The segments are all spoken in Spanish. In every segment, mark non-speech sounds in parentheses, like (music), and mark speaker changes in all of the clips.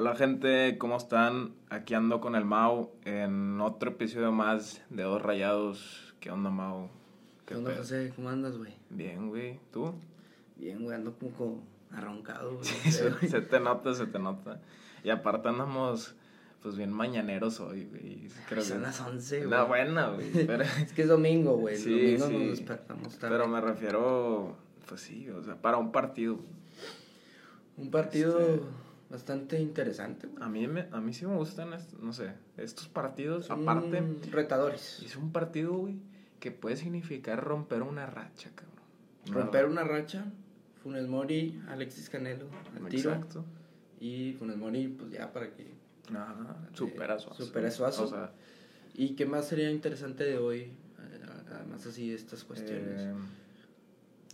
Speaker 1: Hola gente, ¿cómo están? Aquí ando con el Mau en otro episodio más de Dos Rayados. ¿Qué onda, Mau?
Speaker 2: ¿Qué, onda,
Speaker 1: pedo?
Speaker 2: José? ¿Cómo andas, güey?
Speaker 1: Bien, güey. ¿Tú?
Speaker 2: Bien, güey, ando como, como arroncado, güey.
Speaker 1: Sí, se, se te nota, se te nota. Y aparte andamos, pues bien mañaneros hoy, güey. Creo
Speaker 2: Son
Speaker 1: que-
Speaker 2: las 11, güey.
Speaker 1: No, buena, güey. (laughs) Pero,
Speaker 2: Es que es domingo, güey. El
Speaker 1: Sí,
Speaker 2: domingo
Speaker 1: sí.
Speaker 2: nos despertamos tarde.
Speaker 1: pero me refiero, pues sí, o sea, para un partido.
Speaker 2: Un partido
Speaker 1: Este-
Speaker 2: bastante interesante.
Speaker 1: A mí, me, a mí sí me gustan, no sé, estos partidos.
Speaker 2: Son
Speaker 1: Aparte,
Speaker 2: retadores.
Speaker 1: es un partido, güey, que puede significar romper una racha, cabrón. Una
Speaker 2: Romper
Speaker 1: racha.
Speaker 2: una racha. Funes Mori, Alexis Canelo, al tiro.
Speaker 1: Exacto.
Speaker 2: Y Funes Mori, pues ya para que.
Speaker 1: Ajá, supera a Suazo.
Speaker 2: supera Suazo.
Speaker 1: O sea,
Speaker 2: ¿Y qué más sería interesante de hoy? Eh, Además, así de estas cuestiones.
Speaker 1: eh,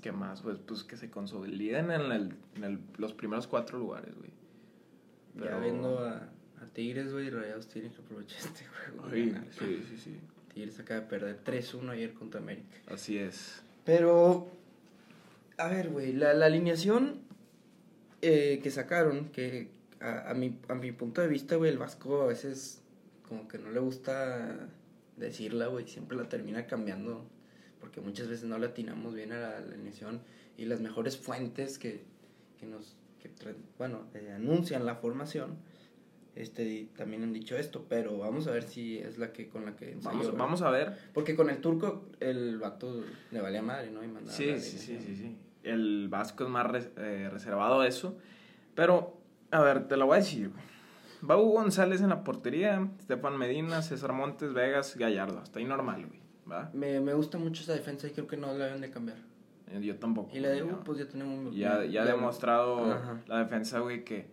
Speaker 1: ¿qué más? Pues, pues que se consoliden en, el, en el- los primeros cuatro lugares, güey.
Speaker 2: Ya
Speaker 1: pero-
Speaker 2: viendo a, a Tigres, güey, Rayados tienen que aprovechar este (laughs) juego.
Speaker 1: Sí,
Speaker 2: ganar.
Speaker 1: sí, sí, sí.
Speaker 2: Tigres acaba de perder 3-1 ayer contra América.
Speaker 1: Así es.
Speaker 2: Pero, a ver, güey, la, la alineación eh, que sacaron, que a, a, mi, a mi punto de vista, güey, el Vasco a veces como que no le gusta decirla, güey, siempre la termina cambiando, porque muchas veces no le atinamos bien a la, alineación y las mejores fuentes que, que nos, que bueno, eh, anuncian la formación, este, también han dicho esto, pero vamos a ver si es la que con la que ensayó,
Speaker 1: Vamos, vamos a ver.
Speaker 2: Porque con el turco el vato le valía madre, ¿no? Y mandaba
Speaker 1: Sí, sí, sí, sí, sí. El Vasco es más res- eh, reservado a eso. Pero, a ver, te lo voy a decir. Va Hugo González en la portería, Estefan Medina, César Montes, Vegas, Gallardo. Hasta ahí normal, güey. ¿Va?
Speaker 2: Me, me gusta mucho esa defensa y creo que no la deben de cambiar.
Speaker 1: Eh, Yo tampoco.
Speaker 2: Y la de Hugo,
Speaker 1: no.
Speaker 2: pues ya tenemos...
Speaker 1: Ya, ya ha demostrado
Speaker 2: Ajá.
Speaker 1: la defensa, güey, que,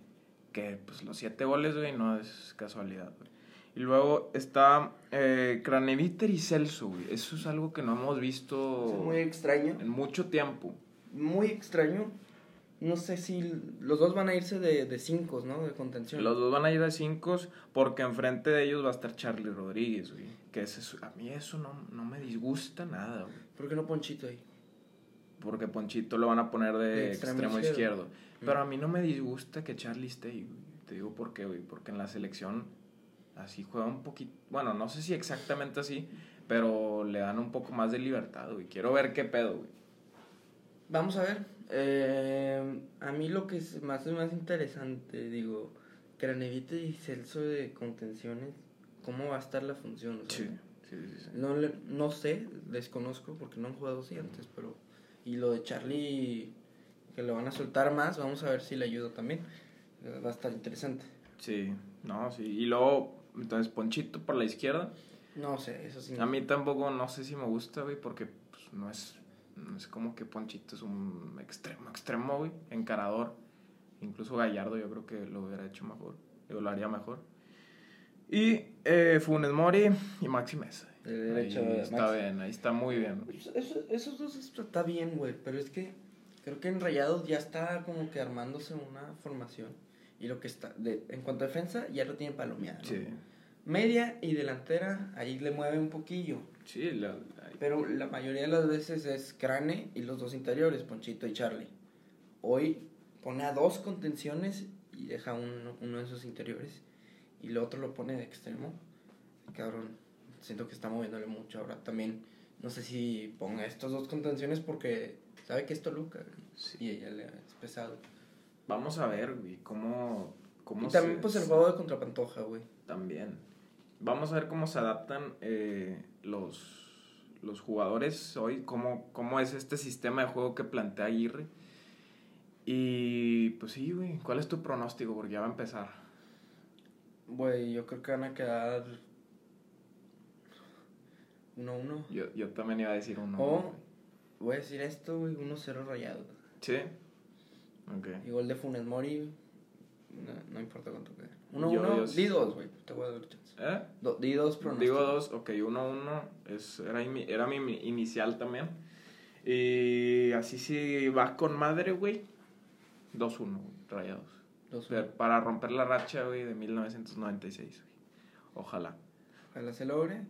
Speaker 1: que pues, los siete goles, güey, no es casualidad, güey. Y luego está eh, Craneviter y Celso, güey. Eso es algo que no hemos visto
Speaker 2: Es muy extraño.
Speaker 1: en mucho tiempo.
Speaker 2: Muy extraño. No sé si los dos van a irse de, de cinco, ¿no? De contención.
Speaker 1: Los dos van a ir a cinco porque enfrente de ellos va a estar Charlie Rodríguez, güey. Que ese es- a mí eso no, no me disgusta nada, güey.
Speaker 2: ¿Por qué no Ponchito ahí?
Speaker 1: Porque Ponchito lo van a poner de, extremo,
Speaker 2: extremo
Speaker 1: izquierdo.
Speaker 2: izquierdo.
Speaker 1: Pero a mí no me disgusta que Charlie esté güey. Te digo por qué, güey. Porque en la selección así juega un poquito. Bueno, no sé si exactamente así, pero le dan un poco más de libertad, güey. Quiero ver qué pedo, güey.
Speaker 2: Vamos a ver. Eh, a mí lo que es más, más interesante, digo, Cranevite y Celso de contenciones, ¿cómo va a estar la función? O sea,
Speaker 1: Sí, sí, sí. sí.
Speaker 2: No, no sé, desconozco porque no han jugado así antes, pero... Y lo de Charlie, que lo van a soltar más, vamos a ver si le ayuda también. Va a estar interesante.
Speaker 1: Sí, no, sí. Y luego, entonces Ponchito por la izquierda.
Speaker 2: No sé, eso sí.
Speaker 1: A mí tampoco, no sé si me gusta, güey, porque pues, no es, no es como que Ponchito es un extremo, extremo, güey, encarador. Incluso Gallardo yo creo que lo hubiera hecho mejor, lo haría mejor. Y eh, Funes Mori y Maxi Mesa.
Speaker 2: De derecho,
Speaker 1: ahí está
Speaker 2: Maxi.
Speaker 1: bien, ahí está muy bien.
Speaker 2: Pues Eso, esos dos está bien, güey, pero es que creo que en Rayados ya está como que armándose una formación. Y lo que está, de, en cuanto a defensa, ya lo tienen palomeada. ¿no?
Speaker 1: Sí,
Speaker 2: Media y delantera, ahí le mueve un poquillo.
Speaker 1: sí, la- ahí-
Speaker 2: Pero la mayoría de las veces es Crane y los dos interiores, Ponchito y Charlie. Hoy pone a dos contenciones y deja uno, uno de esos interiores. Y el otro lo pone de extremo. Cabrón, siento que está moviéndole mucho. Ahora también, no sé si ponga estos dos contenciones porque sabe que es Toluca.
Speaker 1: Sí.
Speaker 2: Y ella le es pesado.
Speaker 1: Vamos a ver, güey, cómo... cómo
Speaker 2: Y también
Speaker 1: se-
Speaker 2: pues el juego de contra Pantoja, güey.
Speaker 1: También. Vamos a ver cómo se adaptan eh, los, los jugadores hoy, cómo, cómo es este sistema de juego que plantea Aguirre. Y pues sí, güey, ¿cuál es tu pronóstico? Porque ya va a empezar.
Speaker 2: Güey, yo creo que van a quedar 1-1.
Speaker 1: Yo, yo también iba a decir uno.
Speaker 2: O,
Speaker 1: güey.
Speaker 2: voy a decir esto, güey, 1-0 rayados.
Speaker 1: ¿Sí? Ok.
Speaker 2: Y gol de Funes Mori, no, no importa cuánto quede.
Speaker 1: Yo-
Speaker 2: 1-1,
Speaker 1: yo-
Speaker 2: di dos, güey, te voy a dar chance.
Speaker 1: ¿Eh?
Speaker 2: Do- di dos pronósticos.
Speaker 1: Digo dos, ok, uno uno, es, era, mi, era mi inicial también. Y así sí va con madre, güey. 2-1, rayados.
Speaker 2: Dos,
Speaker 1: Pero Para romper la racha, güey, de 1996, güey. Ojalá.
Speaker 2: Ojalá se logre.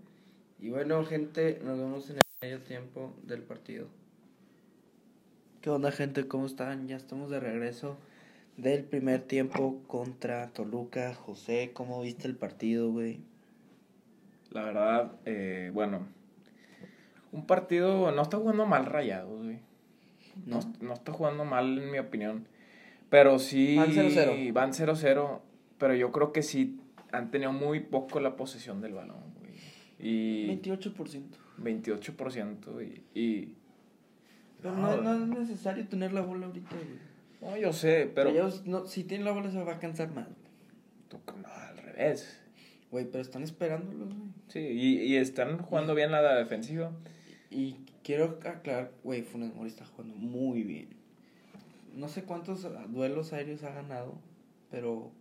Speaker 2: Y bueno, gente, nos vemos en el medio tiempo del partido. ¿Qué onda, gente? ¿Cómo están? Ya estamos de regreso del primer tiempo contra Toluca. José, ¿cómo viste el partido, güey?
Speaker 1: La verdad, eh, bueno, un partido no está jugando mal rayado, güey. No, no está jugando mal, en mi opinión. Pero sí.
Speaker 2: Van 0-0.
Speaker 1: Van 0-0. Pero yo creo que sí han tenido muy poco la posesión del balón, güey. Y
Speaker 2: 28%.
Speaker 1: 28%. Y. y
Speaker 2: Pero no, no es necesario tener la bola ahorita, güey.
Speaker 1: no, yo sé, pero.
Speaker 2: Ellos no, si tienen la bola se va a cansar más.
Speaker 1: Tú- No, al revés.
Speaker 2: Güey, pero están esperándolos, güey.
Speaker 1: Sí, y, y están jugando bien la defensiva.
Speaker 2: Y quiero aclarar, güey, Funes Mori está jugando muy bien. No sé cuántos duelos aéreos ha ganado, pero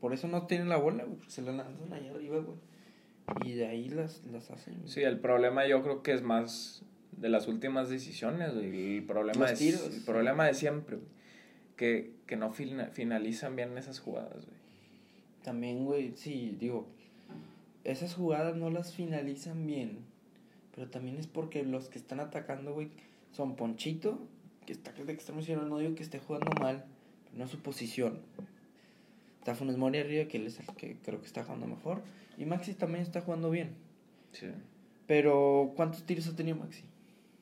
Speaker 2: por eso no tienen la bola, güey, porque se la lanzan allá arriba, güey. Y de ahí las, las hacen.
Speaker 1: Sí, el problema yo creo que es más de las últimas decisiones, güey. El problema, es, el problema de siempre, güey. Que, que no fina- finalizan bien esas jugadas, güey.
Speaker 2: También, güey, sí, digo, esas jugadas no las finalizan bien, pero también es porque los que están atacando, güey, son Ponchito, que está de extremo no digo que esté jugando mal, pero no es su posición. Está Funes Mori arriba, que él es el que creo que está jugando mejor, y Maxi también está jugando bien.
Speaker 1: Sí.
Speaker 2: Pero, ¿cuántos tiros ha tenido Maxi?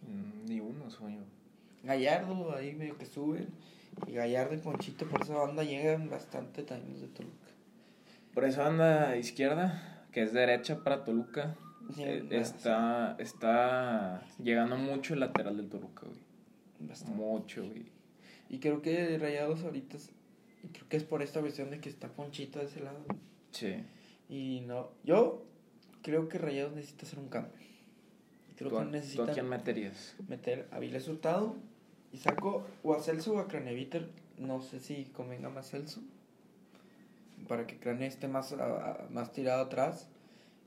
Speaker 1: Mm, Ni uno, sueño.
Speaker 2: Gallardo, ahí medio que suben, y Gallardo y Ponchito por esa banda llegan bastante también los de Toluca.
Speaker 1: Por esa banda izquierda, que es derecha para Toluca, eh,
Speaker 2: Llegan
Speaker 1: está, está llegando mucho el lateral del Toluca, güey.
Speaker 2: bastante.
Speaker 1: Mucho, güey.
Speaker 2: Y creo que Rayados ahorita, y creo que es por esta versión de que está Ponchito de ese lado.
Speaker 1: Sí.
Speaker 2: Y no, yo creo que Rayados necesita hacer un cambio. Creo
Speaker 1: ¿Tú, a-
Speaker 2: que
Speaker 1: tú a
Speaker 2: necesita
Speaker 1: quién meterías?
Speaker 2: meter a Viles Hurtado y saco o a Celso o a Craneviter. No sé si convenga más Celso. Para que Crane esté más, a- más tirado atrás.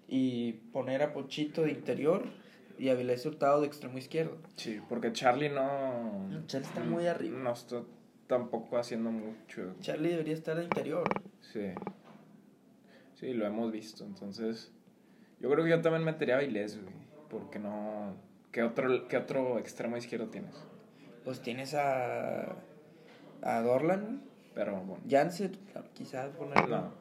Speaker 2: Y poner a Ponchito de interior y a Viles Hurtado de extremo izquierdo.
Speaker 1: Sí, porque Charlie no...
Speaker 2: Charlie está muy arriba.
Speaker 1: No está tampoco haciendo mucho.
Speaker 2: Charlie debería estar de interior.
Speaker 1: Sí. Sí, lo hemos visto. Entonces, yo creo que yo también metería a Vilés, güey. Porque no. ¿Qué otro, ¿Qué otro extremo izquierdo tienes?
Speaker 2: Pues tienes a, a Dorlan,
Speaker 1: Pero bueno.
Speaker 2: Janssen, quizás ponerlo
Speaker 1: No,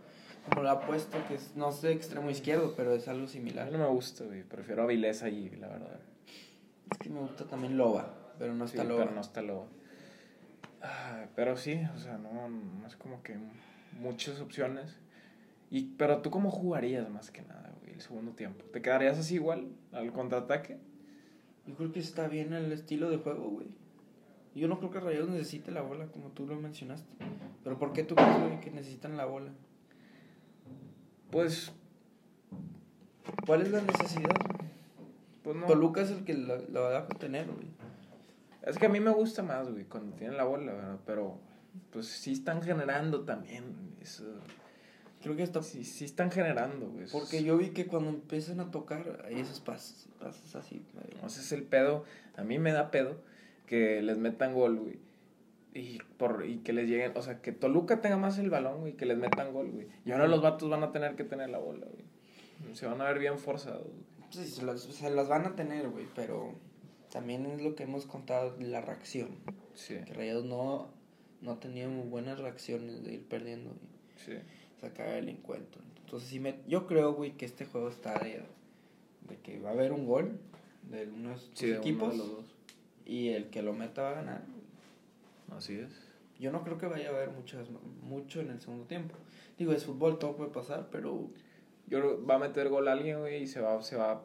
Speaker 2: como lo ha puesto, que es, no sé, extremo izquierdo, pero es algo
Speaker 1: a
Speaker 2: similar.
Speaker 1: mí no me gusta, güey. Prefiero a Vilés ahí, la verdad.
Speaker 2: Es que me gusta también Loba, pero no
Speaker 1: Sí,
Speaker 2: está Loba.
Speaker 1: pero no está Loba. Ah, pero sí, o sea, no, no es como que muchas opciones. Y, pero tú cómo jugarías más que nada, güey, el segundo tiempo. ¿Te quedarías así igual al contraataque?
Speaker 2: Yo creo que está bien el estilo de juego, güey. Yo no creo que Rayados necesite la bola, como tú lo mencionaste. Pero ¿por qué tú crees, güey, que necesitan la bola?
Speaker 1: Pues,
Speaker 2: ¿Cuál es la necesidad?
Speaker 1: pues no.
Speaker 2: Toluca es el que la, la va a tener, güey.
Speaker 1: Es que a mí me gusta más, güey, cuando tienen la bola, ¿verdad? Pero, pues sí están generando también. Eso.
Speaker 2: Creo que está...
Speaker 1: Sí, sí están generando, güey.
Speaker 2: Porque yo vi que cuando empiezan a tocar, hay esos pasos, pasos así. medio-
Speaker 1: Ese es el pedo. A mí me da pedo que les metan gol, güey. Y, por, y que les lleguen, o sea, que Toluca tenga más el balón, güey, que les metan gol, güey. Y ahora los vatos van a tener que tener la bola, güey. Se van a ver bien forzados, güey.
Speaker 2: Sí, se las, se las van a tener, güey, pero también es lo que hemos contado, la reacción.
Speaker 1: Sí,
Speaker 2: Que Rayados no, no ha tenido muy buenas reacciones de ir perdiendo y
Speaker 1: sí.
Speaker 2: sacar el encuentro. Entonces, sí me, yo creo, güey, que este juego está de, de que va a haber un gol de uno de estos
Speaker 1: Sí, de uno
Speaker 2: equipos
Speaker 1: de los dos.
Speaker 2: y el que lo meta va a ganar.
Speaker 1: Así es.
Speaker 2: Yo no creo que vaya a haber muchas, mucho en el segundo tiempo. Digo, es fútbol, todo puede pasar, pero
Speaker 1: Yo va a meter gol alguien, güey, y se va, se va,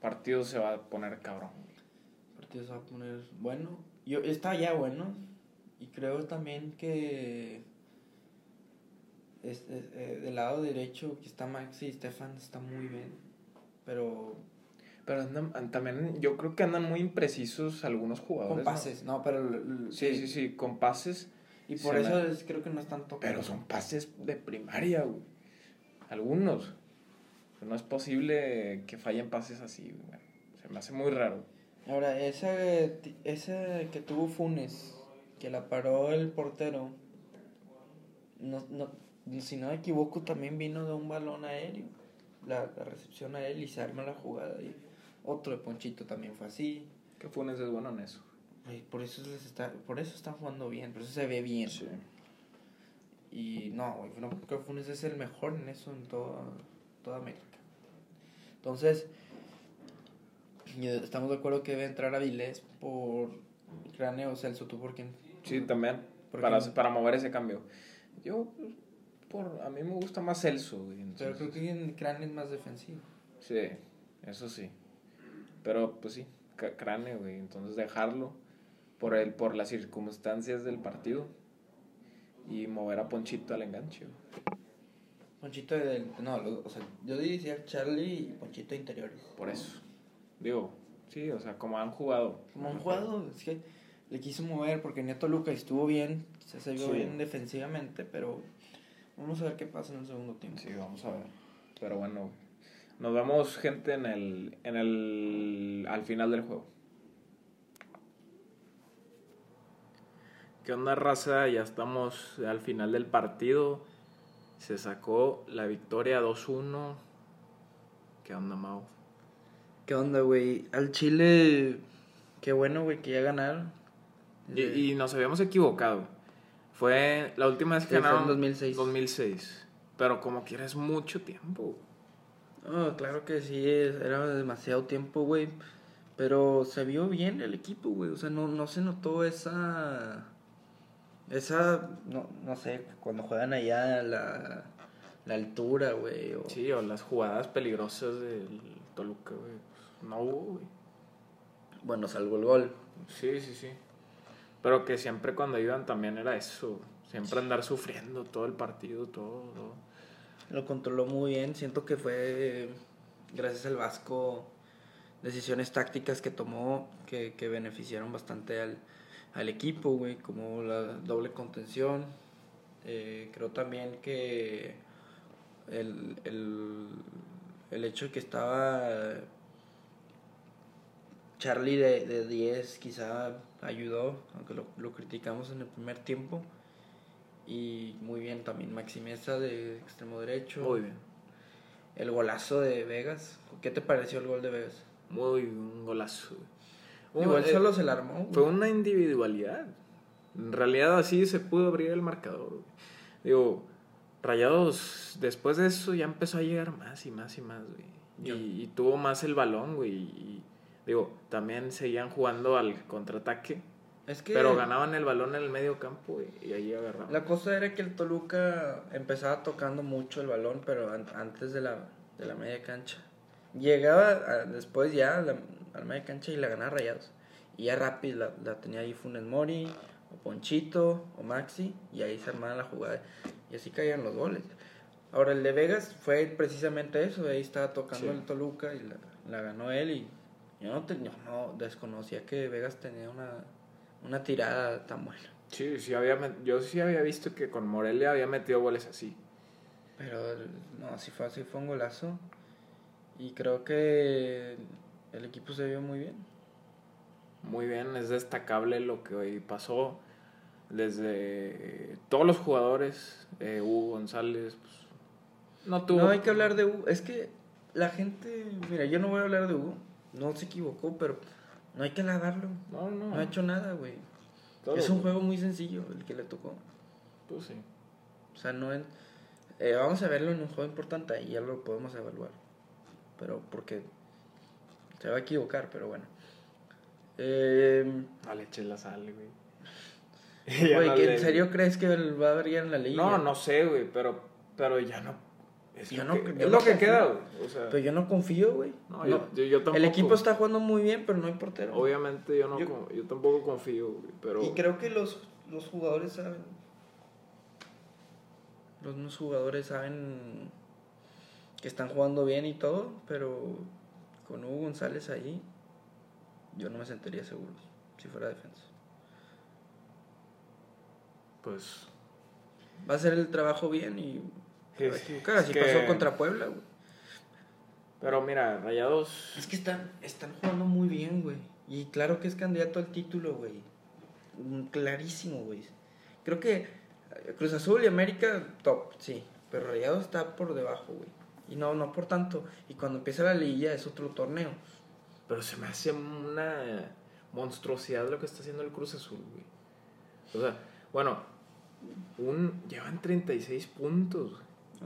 Speaker 1: partido se va a poner cabrón.
Speaker 2: Va a poner bueno. Yo, está ya bueno. Y creo también que este, eh, del lado derecho que está Maxi y Stefan está muy bien. Pero
Speaker 1: Pero andan, también, yo creo que andan muy imprecisos algunos jugadores.
Speaker 2: con
Speaker 1: ¿no?
Speaker 2: pases, ¿no? Pero l- l-
Speaker 1: Sí, sí, sí, con pases.
Speaker 2: Y por eso
Speaker 1: me-
Speaker 2: es- creo que no están tocando.
Speaker 1: Pero son pases de primaria, güey. Algunos. No es posible que fallen pases así, güey. Se me hace muy raro.
Speaker 2: Ahora, esa, esa que tuvo Funes, que la paró el portero, no, no, si no me equivoco, también vino de un balón aéreo. La, la recepción a él y se arma la jugada. Y otro de Ponchito también fue así.
Speaker 1: Que Funes es bueno en eso.
Speaker 2: Y por eso les está, por eso están jugando bien, por eso se ve bien. Y no, güey, no, creo que Funes es el mejor en eso en toda, toda América. Entonces, y estamos de acuerdo que debe entrar Avilés por Cráneo o Celso, ¿tú por quién?
Speaker 1: Sí, también.
Speaker 2: ¿Por
Speaker 1: Para,
Speaker 2: quién?
Speaker 1: para mover ese cambio. Yo, por, a mí me gusta más Celso.
Speaker 2: Pero creo que en Cráneo es más defensivo.
Speaker 1: Sí, eso sí. Pero pues sí, cráneo, güey. Entonces dejarlo por el, por las circunstancias del partido y mover a Ponchito al enganche. güey.
Speaker 2: Ponchito del. No, lo- o sea, yo diría Charlie y Ponchito interiores.
Speaker 1: Por eso. Digo, sí, o sea, como han jugado.
Speaker 2: Como han jugado, es que le quiso mover porque Neto Luca estuvo bien, se se vio
Speaker 1: Sí.
Speaker 2: bien defensivamente, pero vamos a ver qué pasa en el segundo tiempo.
Speaker 1: Sí, vamos a ver. Pero bueno, nos vemos gente en el, en el, al final del juego. ¿Qué onda, raza? Ya estamos al final del partido. Se sacó la victoria 2-1. ¿Qué onda, Mau?
Speaker 2: ¿Qué onda, güey? Al Chile, qué bueno, güey, que ya ganaron.
Speaker 1: Y, y nos habíamos equivocado. Fue la última vez que
Speaker 2: Sí, fue en
Speaker 1: ganaron
Speaker 2: 2006.
Speaker 1: 2006. Pero como quieres mucho tiempo.
Speaker 2: Oh, claro que sí, era demasiado tiempo, güey. Pero se vio bien el equipo, güey. O sea, no, no se notó esa. Esa. No, no sé, cuando juegan allá la, la altura, güey. O...
Speaker 1: Sí, o las jugadas peligrosas del Toluca, güey. No hubo, güey.
Speaker 2: Bueno, salvo el gol.
Speaker 1: Sí, sí, sí. Pero que siempre cuando iban también era eso. Siempre andar sufriendo todo el partido, todo. todo.
Speaker 2: Lo controló muy bien. Siento que fue, gracias al Vasco, decisiones tácticas que tomó que, que beneficiaron bastante al, al equipo, güey. Como la doble contención. Eh, creo también que el, el, el hecho de que estaba Charlie de, de 10 quizá ayudó, aunque lo, lo criticamos en el primer tiempo. Y muy bien también Maxi Mesa de extremo derecho.
Speaker 1: Muy bien.
Speaker 2: El golazo de Vegas. ¿Qué te pareció el gol de Vegas?
Speaker 1: Muy un golazo.
Speaker 2: Igual
Speaker 1: eh,
Speaker 2: solo se la armó. güey.
Speaker 1: Fue una individualidad. En realidad así se pudo abrir el marcador. güey. Digo, Rayados después de eso ya empezó a llegar más y más y más, güey. Y, y tuvo más el balón, güey. Y digo, también seguían jugando al contraataque.
Speaker 2: Es que
Speaker 1: Pero ganaban el balón en el medio campo güey, y ahí agarraban.
Speaker 2: la cosa era que el Toluca empezaba tocando mucho el balón, pero an- antes de la, de la media cancha. Llegaba a- después ya a la, a la media cancha y la ganaba Rayados. Y ya rápido la, la tenía ahí Funes Mori, o Ponchito, o Maxi, y ahí se armaba la jugada. Y así caían los goles. Ahora el de Vegas fue precisamente eso, ahí estaba tocando
Speaker 1: Sí.
Speaker 2: el Toluca y la, la ganó él y yo no, te- yo no desconocía que Vegas tenía una, una tirada tan buena.
Speaker 1: Sí, sí había, met- yo sí había visto que con Morelia había metido goles así.
Speaker 2: Pero no, sí fue, sí fue un golazo. Y creo que el equipo se vio muy bien.
Speaker 1: Muy bien, es destacable lo que hoy pasó. Desde todos los jugadores, eh, Hugo González, pues, no tuvo.
Speaker 2: No hay que hablar de Hugo. Es que la gente, mira, yo no voy a hablar de Hugo. No se equivocó, pero no hay que alabarlo.
Speaker 1: No, no.
Speaker 2: No ha hecho nada, güey. Es un juego muy sencillo el que le tocó.
Speaker 1: Pues sí.
Speaker 2: O sea, no es... eh, vamos a verlo en un juego importante y ya lo podemos evaluar. Pero porque se va a equivocar, pero bueno. Eh,
Speaker 1: Vale, eché la sal, güey. (laughs)
Speaker 2: güey,
Speaker 1: no
Speaker 2: ¿que
Speaker 1: le-
Speaker 2: ¿en serio crees que va a haber ya en la liga?
Speaker 1: No, no sé, güey, pero, pero ya no. Es
Speaker 2: Yo
Speaker 1: lo
Speaker 2: no-
Speaker 1: que,
Speaker 2: yo
Speaker 1: es lo que queda, güey. O sea,
Speaker 2: Pero yo no confío, güey.
Speaker 1: no,
Speaker 2: No.
Speaker 1: yo, yo, yo tampoco.
Speaker 2: El equipo está jugando muy bien, pero no hay portero.
Speaker 1: Obviamente yo, no,
Speaker 2: yo
Speaker 1: tampoco confío, güey, pero.
Speaker 2: Y creo que los, los jugadores saben. Los mismos jugadores saben que están jugando bien y todo, pero con Hugo González ahí, yo no me sentiría seguro si fuera defensa.
Speaker 1: Pues.
Speaker 2: Va a hacer el trabajo bien y se va a
Speaker 1: es que-
Speaker 2: pasó contra Puebla, güey.
Speaker 1: Pero mira, Rayados.
Speaker 2: Es que están, están jugando muy bien, güey. Y claro que es candidato al título, güey. Clarísimo, güey. Creo que eh, Cruz Azul y América, top, sí. Pero Rayado está por debajo, güey. Y no, no por tanto. Y cuando empieza la liguilla es otro torneo.
Speaker 1: Pero se me hace una monstruosidad lo que está haciendo el Cruz Azul, güey. O sea, bueno, Un, llevan 36 puntos.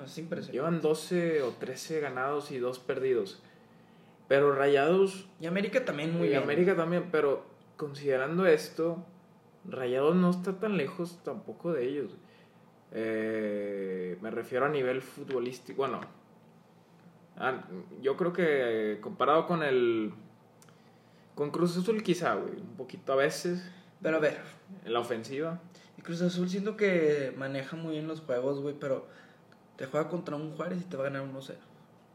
Speaker 2: Es impresionante.
Speaker 1: Llevan 12 o 13 ganados y 2 perdidos. Pero Rayados.
Speaker 2: Y América también muy
Speaker 1: y
Speaker 2: bien.
Speaker 1: América también, pero considerando esto, Rayados no está tan lejos tampoco de ellos. Eh, me refiero a nivel futbolístico. Bueno, ah, yo creo que comparado con el. Con Cruz Azul, quizá, güey. Un poquito a veces.
Speaker 2: Pero a ver,
Speaker 1: En la ofensiva.
Speaker 2: el Cruz Azul siento que maneja muy bien los juegos, güey, pero te juega contra un Juárez y te va a ganar 1-0.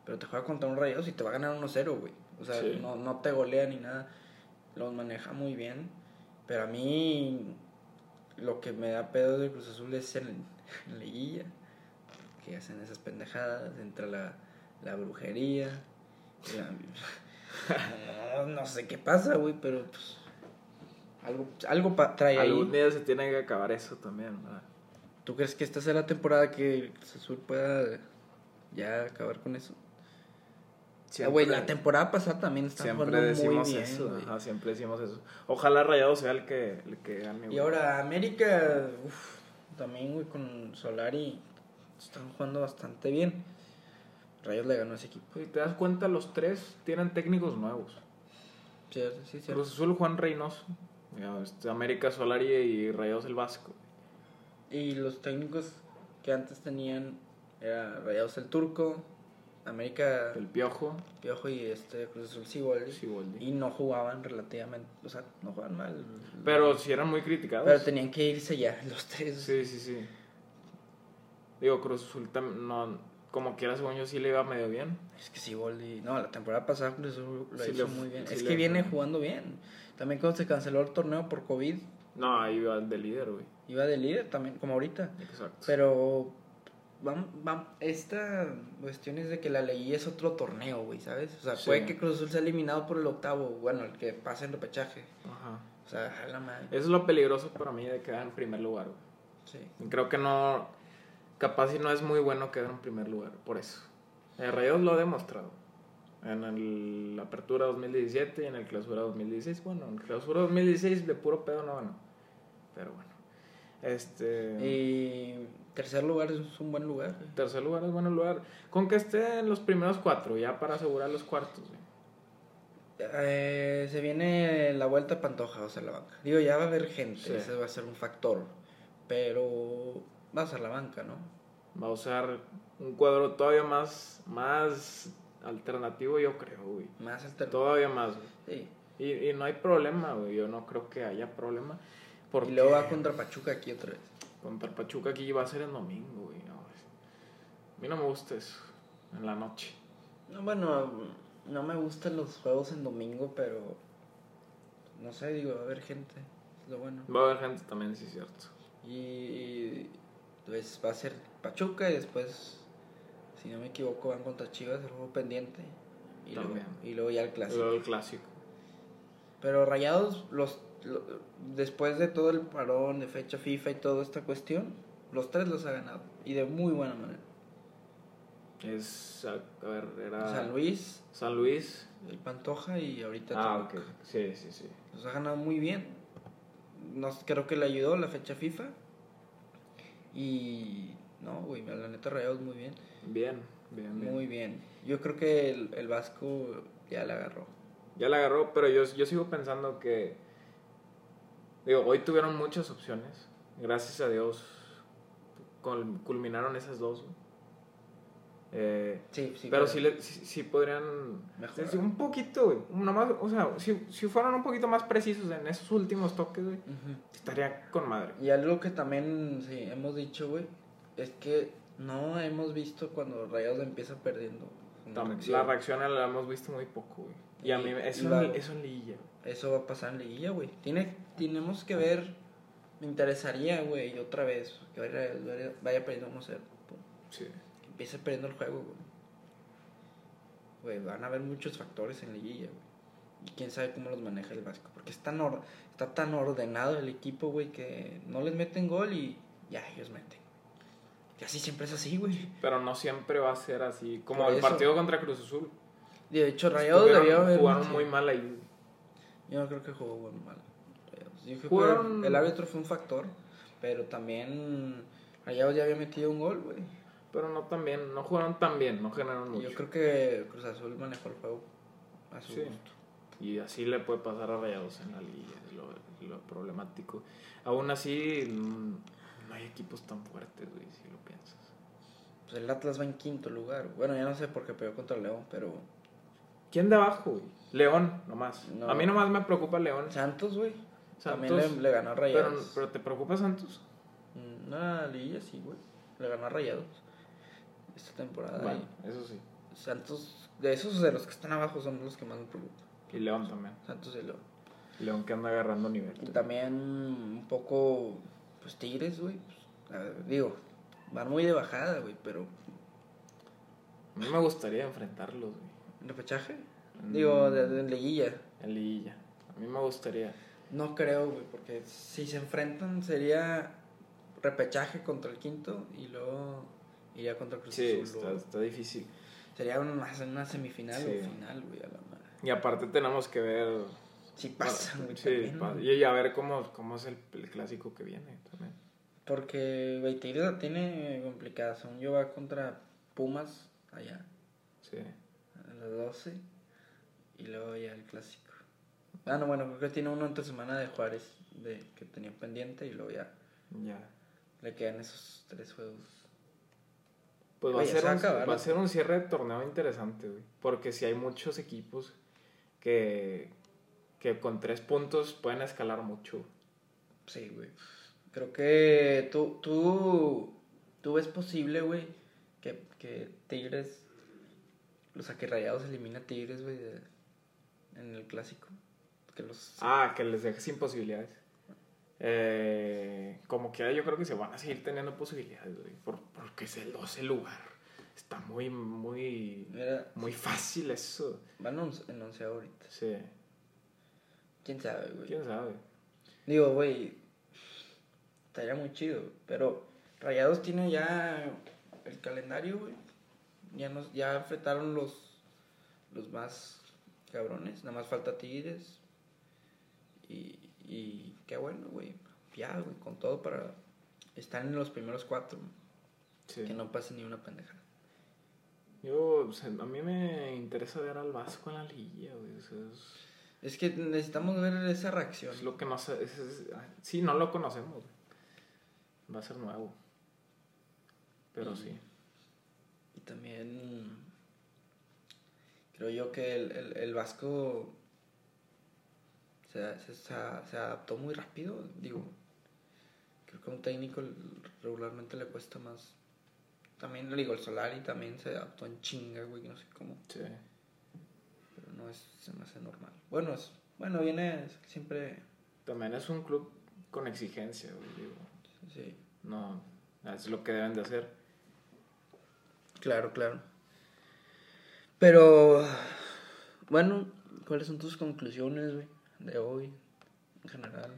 Speaker 2: Pero te juega contra un Rayados y te va a ganar 1-0, güey. O sea,
Speaker 1: Sí.
Speaker 2: no, no te golea ni nada. Los maneja muy bien. Pero a mí lo que me da pedo del Cruz Azul es en, en liguilla. Que hacen esas pendejadas entre la, la brujería. la- (laughs) no, sé qué pasa, güey, pero pues... Algo, algo pa- trae ahí.
Speaker 1: Algún día se tiene que acabar eso también, ¿verdad?
Speaker 2: ¿Tú crees que esta sea la temporada que Cruz Azul pueda ya acabar con eso? Ah, güey, la temporada pasada también estaba
Speaker 1: Siempre
Speaker 2: jugando
Speaker 1: decimos
Speaker 2: muy bien,
Speaker 1: eso, ajá, siempre decimos eso. Ojalá Rayado sea el que, el que gane.
Speaker 2: Y
Speaker 1: güey.
Speaker 2: ahora América, uf, también, güey, con Solari están jugando bastante bien. Rayos le ganó a ese equipo.
Speaker 1: Si te das cuenta, los tres tienen técnicos nuevos.
Speaker 2: Sí, sí, sí.
Speaker 1: Cruz Azul, Juan Reynoso. Este, América Solari y Rayados el Vasco.
Speaker 2: Y los técnicos que antes tenían era Rayados el Turco, América
Speaker 1: El Piojo.
Speaker 2: Piojo y este Cruz Azul Siboldi.
Speaker 1: Siboldi.
Speaker 2: Y no jugaban relativamente, o sea, no jugaban mal.
Speaker 1: Pero si eran muy criticados.
Speaker 2: Pero tenían que irse ya, (laughs) los tres.
Speaker 1: Sí, sí, sí. Digo, Cruz Azul no, como quiera, según yo sí le iba medio bien.
Speaker 2: Es que Siboldi, no, la temporada pasada Cruz Azul lo
Speaker 1: Sí
Speaker 2: hizo
Speaker 1: le-
Speaker 2: muy bien.
Speaker 1: sí
Speaker 2: es que viene jugando bien. También cuando se canceló el torneo por COVID,
Speaker 1: No, ahí iba de líder, güey.
Speaker 2: Iba de líder también, como ahorita.
Speaker 1: Exacto.
Speaker 2: Pero vam- vam- esta cuestión es de que la ley es otro torneo, güey, ¿sabes? O sea,
Speaker 1: Sí.
Speaker 2: puede que Cruz Azul sea eliminado por el octavo, bueno, el que pase en repechaje.
Speaker 1: Ajá.
Speaker 2: O sea, a la madre.
Speaker 1: Eso es lo peligroso para mí de quedar en primer lugar, güey.
Speaker 2: Sí.
Speaker 1: Creo que no. Capaz y no es muy bueno quedar en primer lugar, por eso. El Rayados lo ha demostrado. En el- la Apertura 2017 y en el Clausura 2016. Bueno, en el Clausura 2016 de puro pedo no ganó. Pero bueno. Este.
Speaker 2: Y tercer lugar es un buen lugar.
Speaker 1: Tercer lugar es buen lugar. Con que esté en los primeros cuatro, ya para asegurar los cuartos.
Speaker 2: Eh, se viene la vuelta a Pantoja, o sea, la banca. Digo, ya va a haber gente,
Speaker 1: Sí.
Speaker 2: ese va a ser un factor. Pero va a ser la banca, ¿no?
Speaker 1: Va a usar un cuadro todavía más, más alternativo, yo creo, güey.
Speaker 2: Más alternativo.
Speaker 1: Todavía más, güey.
Speaker 2: Sí.
Speaker 1: Y, y no hay problema, güey. Yo no creo que haya problema. Porque
Speaker 2: Y luego va contra Pachuca aquí otra vez.
Speaker 1: contra Pachuca aquí va a ser el domingo, güey. no, a mí no me gusta eso. En la noche.
Speaker 2: No, bueno, no me gustan los juegos en domingo, pero no sé, digo, va a haber gente, es lo bueno.
Speaker 1: Va a haber gente también, sí, es cierto.
Speaker 2: Y pues va a ser Pachuca y después, si no me equivoco, van contra Chivas, el juego pendiente. Y luego, y luego ya el clásico.
Speaker 1: Luego el clásico.
Speaker 2: Pero Rayados, los, lo- después de todo el parón de fecha FIFA y toda esta cuestión, los tres los ha ganado. Y de muy buena manera.
Speaker 1: Es, a, a ver, era...
Speaker 2: San Luis,
Speaker 1: San Luis.
Speaker 2: el Pantoja y ahorita
Speaker 1: Ah, ok. Sí, sí, sí.
Speaker 2: Los ha ganado muy bien. Nos, creo que le ayudó la fecha FIFA. Y no, güey, la neta Rayados muy bien.
Speaker 1: Bien, bien, bien.
Speaker 2: Muy bien. Yo creo que el, el Vasco ya la agarró.
Speaker 1: Ya la agarró, pero yo, yo sigo pensando que... Digo, hoy tuvieron muchas opciones. Gracias a Dios cul- culminaron esas dos. Eh,
Speaker 2: Sí, sí.
Speaker 1: pero sí, le- sí, sí podrían...
Speaker 2: Mejorar.
Speaker 1: sí, un poquito, güey. Nomás, o sea, si, si fueran un poquito más precisos en esos últimos toques, güey, estaría con madre.
Speaker 2: Y algo que también sí, hemos dicho, güey, es que no hemos visto cuando Rayados empieza perdiendo. Una reacción.
Speaker 1: La reacción la hemos visto muy poco, güey. Y a mí, eso, en, eso en liguilla.
Speaker 2: Eso va a pasar en liguilla, güey. Tiene, tenemos que ver, me interesaría, güey, otra vez, que vaya, vaya, vaya perdiendo 1-0. pum,
Speaker 1: Sí.
Speaker 2: Que empiece perdiendo el juego, güey. Güey, van a haber muchos factores en liguilla, güey. Y quién sabe cómo los maneja el Vasco. Porque es tan or- está tan ordenado el equipo, güey, que no les meten gol y ya ellos meten. Y así siempre es así, güey.
Speaker 1: Pero no siempre va a ser así. Como
Speaker 2: Por
Speaker 1: el
Speaker 2: eso.
Speaker 1: partido contra Cruz Azul.
Speaker 2: De hecho, Rayados
Speaker 1: Estuvieron-
Speaker 2: debió haber.
Speaker 1: Jugaron muy mal ahí.
Speaker 2: Yo no creo que jugó bueno, mal. Rayados.
Speaker 1: Jugaron-
Speaker 2: el árbitro fue un factor. Pero también Rayados ya había metido un gol, güey.
Speaker 1: Pero no tan bien, no jugaron tan bien, no generaron mucho.
Speaker 2: Yo creo que Cruz Azul manejó el juego a su
Speaker 1: Sí.
Speaker 2: gusto.
Speaker 1: Y así le puede pasar a Rayados en la liga, es lo, lo problemático. Aún así, mm, no hay equipos tan fuertes, güey, si lo piensas.
Speaker 2: Pues el Atlas va en quinto lugar. Bueno, ya no sé por qué pegó contra León, pero
Speaker 1: ¿Quién de abajo, güey? León, nomás.
Speaker 2: No.
Speaker 1: A mí nomás me preocupa León.
Speaker 2: Santos, güey. También le, le ganó a Rayados.
Speaker 1: pero ¿te preocupa Santos?
Speaker 2: Mm, Una liguilla sí, güey. Le ganó a Rayados esta temporada.
Speaker 1: Bueno, eso sí.
Speaker 2: Santos, de esos de los que están abajo son los que más me preocupan.
Speaker 1: Y León también.
Speaker 2: Santos y León.
Speaker 1: León que anda agarrando nivel.
Speaker 2: Y también un poco, pues Tigres, güey. Pues, digo, van muy de bajada, güey, pero
Speaker 1: A mí me gustaría enfrentarlos, güey.
Speaker 2: repechaje.
Speaker 1: Mm.
Speaker 2: Digo, de, de liguilla.
Speaker 1: En liguilla. A mí me gustaría.
Speaker 2: No creo, güey, porque si se enfrentan sería repechaje contra el quinto y luego iría contra Cruz
Speaker 1: Sí,
Speaker 2: Azul.
Speaker 1: está,
Speaker 2: o-
Speaker 1: está difícil.
Speaker 2: Sería una, una semifinal
Speaker 1: Sí.
Speaker 2: o final, güey, a la madre.
Speaker 1: Y aparte tenemos que ver...
Speaker 2: Güey,
Speaker 1: Sí,
Speaker 2: también,
Speaker 1: pa-
Speaker 2: ¿no?
Speaker 1: y, a ver cómo, cómo es el, el clásico que viene también.
Speaker 2: Porque, güey, Tigres la tiene complicada. Según yo va contra Pumas allá,
Speaker 1: Sí.
Speaker 2: a las 12. Y luego ya el clásico. Ah, no, bueno, creo que tiene uno entre semana de Juárez de, que tenía pendiente y luego ya
Speaker 1: Ya.
Speaker 2: le quedan esos tres juegos.
Speaker 1: Pues va a, ser
Speaker 2: se va a
Speaker 1: un, va a ser un cierre de torneo interesante, güey. Porque si hay muchos equipos que, que con tres puntos pueden escalar mucho.
Speaker 2: Sí, güey. Creo que tú, tú, tú ves posible, güey, que, que Tigres, o sea, que Rayados elimina a Tigres, güey, de- en el clásico. Que los...
Speaker 1: Ah, que les deje sin posibilidades. Eh, como quiera, yo creo que se van a seguir teniendo posibilidades, güey. por- porque es el 12 lugar. Está muy, muy,
Speaker 2: Mira,
Speaker 1: muy fácil eso.
Speaker 2: van en once ahorita.
Speaker 1: Sí.
Speaker 2: ¿Quién sabe, güey?
Speaker 1: ¿Quién sabe?
Speaker 2: Digo, güey, estaría muy chido, pero Rayados tiene ya el calendario, güey. Ya, nos, ya enfrentaron los, los más cabrones, nada más falta Tigres. Y, y qué bueno, güey. Ya, güey, con todo para estar en los primeros cuatro.
Speaker 1: Sí.
Speaker 2: Que no pase ni una pendejada.
Speaker 1: Yo, o sea, a mí me interesa ver al Vasco en la liga, güey. o sea, es-
Speaker 2: Es que necesitamos ver esa reacción.
Speaker 1: Es lo que no sé. es- es- sí, no lo conocemos. Va a ser nuevo. Pero
Speaker 2: Y-
Speaker 1: sí.
Speaker 2: Y también creo yo que el, el, el Vasco se, se, se, se adaptó muy rápido. Digo, creo que a un técnico regularmente le cuesta más. También digo, el Solari también se adaptó en chinga, güey, no sé cómo.
Speaker 1: Sí.
Speaker 2: No es, se me hace normal. Bueno, es, bueno, viene siempre.
Speaker 1: También es un club con exigencia, güey. Digo,
Speaker 2: Sí,
Speaker 1: no, es lo que deben de hacer.
Speaker 2: claro, claro. Pero, bueno, ¿cuáles son tus conclusiones, güey, de hoy en general?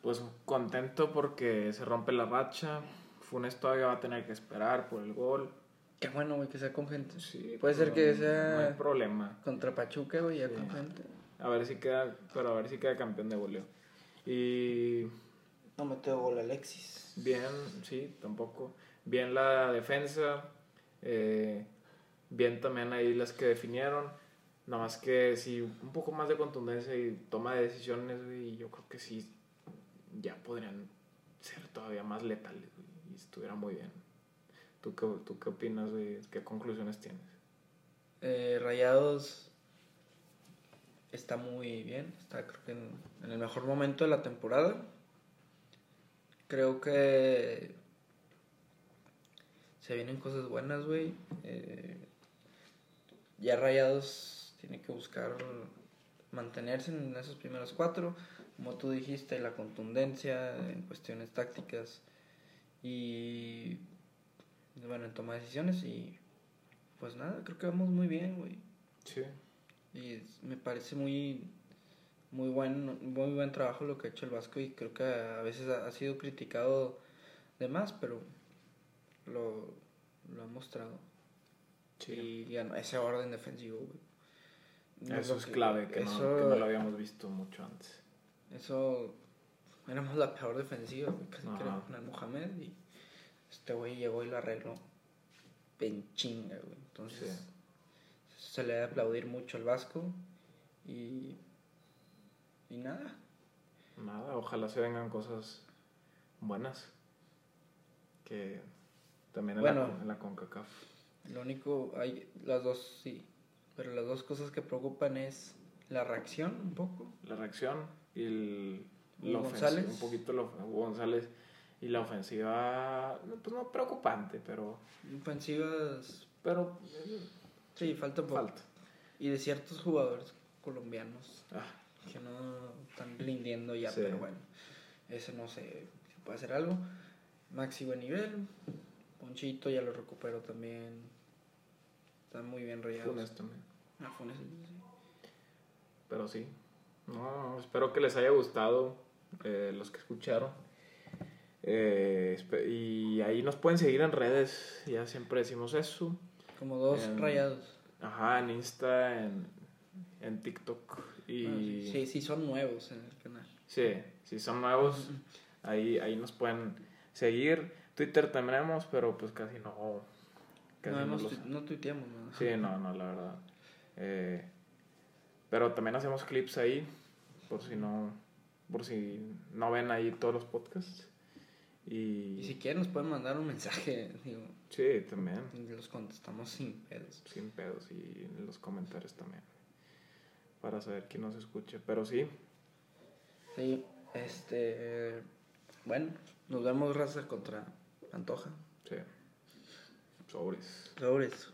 Speaker 1: Pues contento porque se rompe la racha. Funes todavía va a tener que esperar por el gol.
Speaker 2: Qué bueno, güey, que sea con gente.
Speaker 1: Sí,
Speaker 2: Puede ser que sea-
Speaker 1: No hay problema.
Speaker 2: Contra Pachuca, güey, ya
Speaker 1: Sí.
Speaker 2: con gente.
Speaker 1: A ver si queda, pero a ver si queda campeón de goleo. Y
Speaker 2: No metió gol Alexis.
Speaker 1: bien, sí, tampoco. Bien la defensa. eh, bien también ahí las que definieron. Nada más que sí, un poco más de contundencia y toma de decisiones, güey, y yo creo que sí, ya podrían ser todavía más letales, güey, y estuviera muy bien. ¿Tú qué, tú qué opinas? ¿Qué conclusiones tienes?
Speaker 2: Eh, Rayados está muy bien. Está creo que en, en el mejor momento de la temporada. Creo que se vienen cosas buenas, güey. Eh, ya Rayados tiene que buscar mantenerse en esos primeros cuatro. Como tú dijiste, la contundencia en cuestiones tácticas y bueno, en toma de decisiones y pues nada, creo que vamos muy bien, güey.
Speaker 1: Sí.
Speaker 2: Y me parece muy muy buen muy buen trabajo lo que ha hecho el Vasco y creo que a veces ha, sido criticado de más, pero lo, lo ha mostrado.
Speaker 1: Sí.
Speaker 2: Y ya no- ese orden defensivo, güey. No
Speaker 1: Eso es clave, que, no, que lo habíamos visto mucho antes.
Speaker 2: eso éramos la peor defensiva, güey. Casi queríamos poner Mohamed y este güey llegó y lo arregló en chinga, güey. Entonces,
Speaker 1: Sí.
Speaker 2: se le debe aplaudir mucho al Vasco y. Y nada.
Speaker 1: Nada, ojalá se vengan cosas buenas. Que también en, la,
Speaker 2: Bueno.
Speaker 1: con- en la CONCACAF.
Speaker 2: Lo único, hay las dos, sí. Pero las dos cosas que preocupan es la reacción, un poco.
Speaker 1: La reacción y el,
Speaker 2: ¿Y
Speaker 1: la
Speaker 2: González?
Speaker 1: un poquito la of- González y la ofensiva, pues no preocupante, pero,
Speaker 2: Ofensivas,
Speaker 1: pero
Speaker 2: sí, falta un poco.
Speaker 1: falta.
Speaker 2: Y de ciertos jugadores colombianos
Speaker 1: Ah,
Speaker 2: que no están rindiendo ya,
Speaker 1: Sí.
Speaker 2: pero bueno, ese no sé si puede hacer algo. Maxi buen nivel, Ponchito ya lo recuperó también, están muy bien rayados.
Speaker 1: Funes también.
Speaker 2: Ah, Funes, sí.
Speaker 1: Pero sí. No, espero que les haya gustado eh, los que escucharon. Eh, y ahí nos pueden seguir en redes, ya siempre decimos eso.
Speaker 2: Como dos rayados.
Speaker 1: Ajá, en Insta, en, en TikTok. Y
Speaker 2: Ah, sí, sí, sí, son nuevos en el canal.
Speaker 1: sí, si son nuevos, (laughs) ahí, ahí nos pueden seguir. Twitter tenemos, pero pues casi no. Casi
Speaker 2: No,
Speaker 1: no
Speaker 2: hemos
Speaker 1: los-
Speaker 2: no tuiteamos, ¿no?
Speaker 1: Sí, no, no, la verdad. Eh, pero también hacemos clips ahí, por si no, por si no ven ahí todos los podcasts. Y,
Speaker 2: Y si quieren nos pueden mandar un mensaje, (laughs) digo,
Speaker 1: sí, también,
Speaker 2: y los contestamos sin pedos.
Speaker 1: sin pedos y en los comentarios también, para saber quién nos escucha. Pero sí,
Speaker 2: Sí, este, bueno, nos vemos raza contra Antoja.
Speaker 1: sí, sobres.
Speaker 2: Sobres.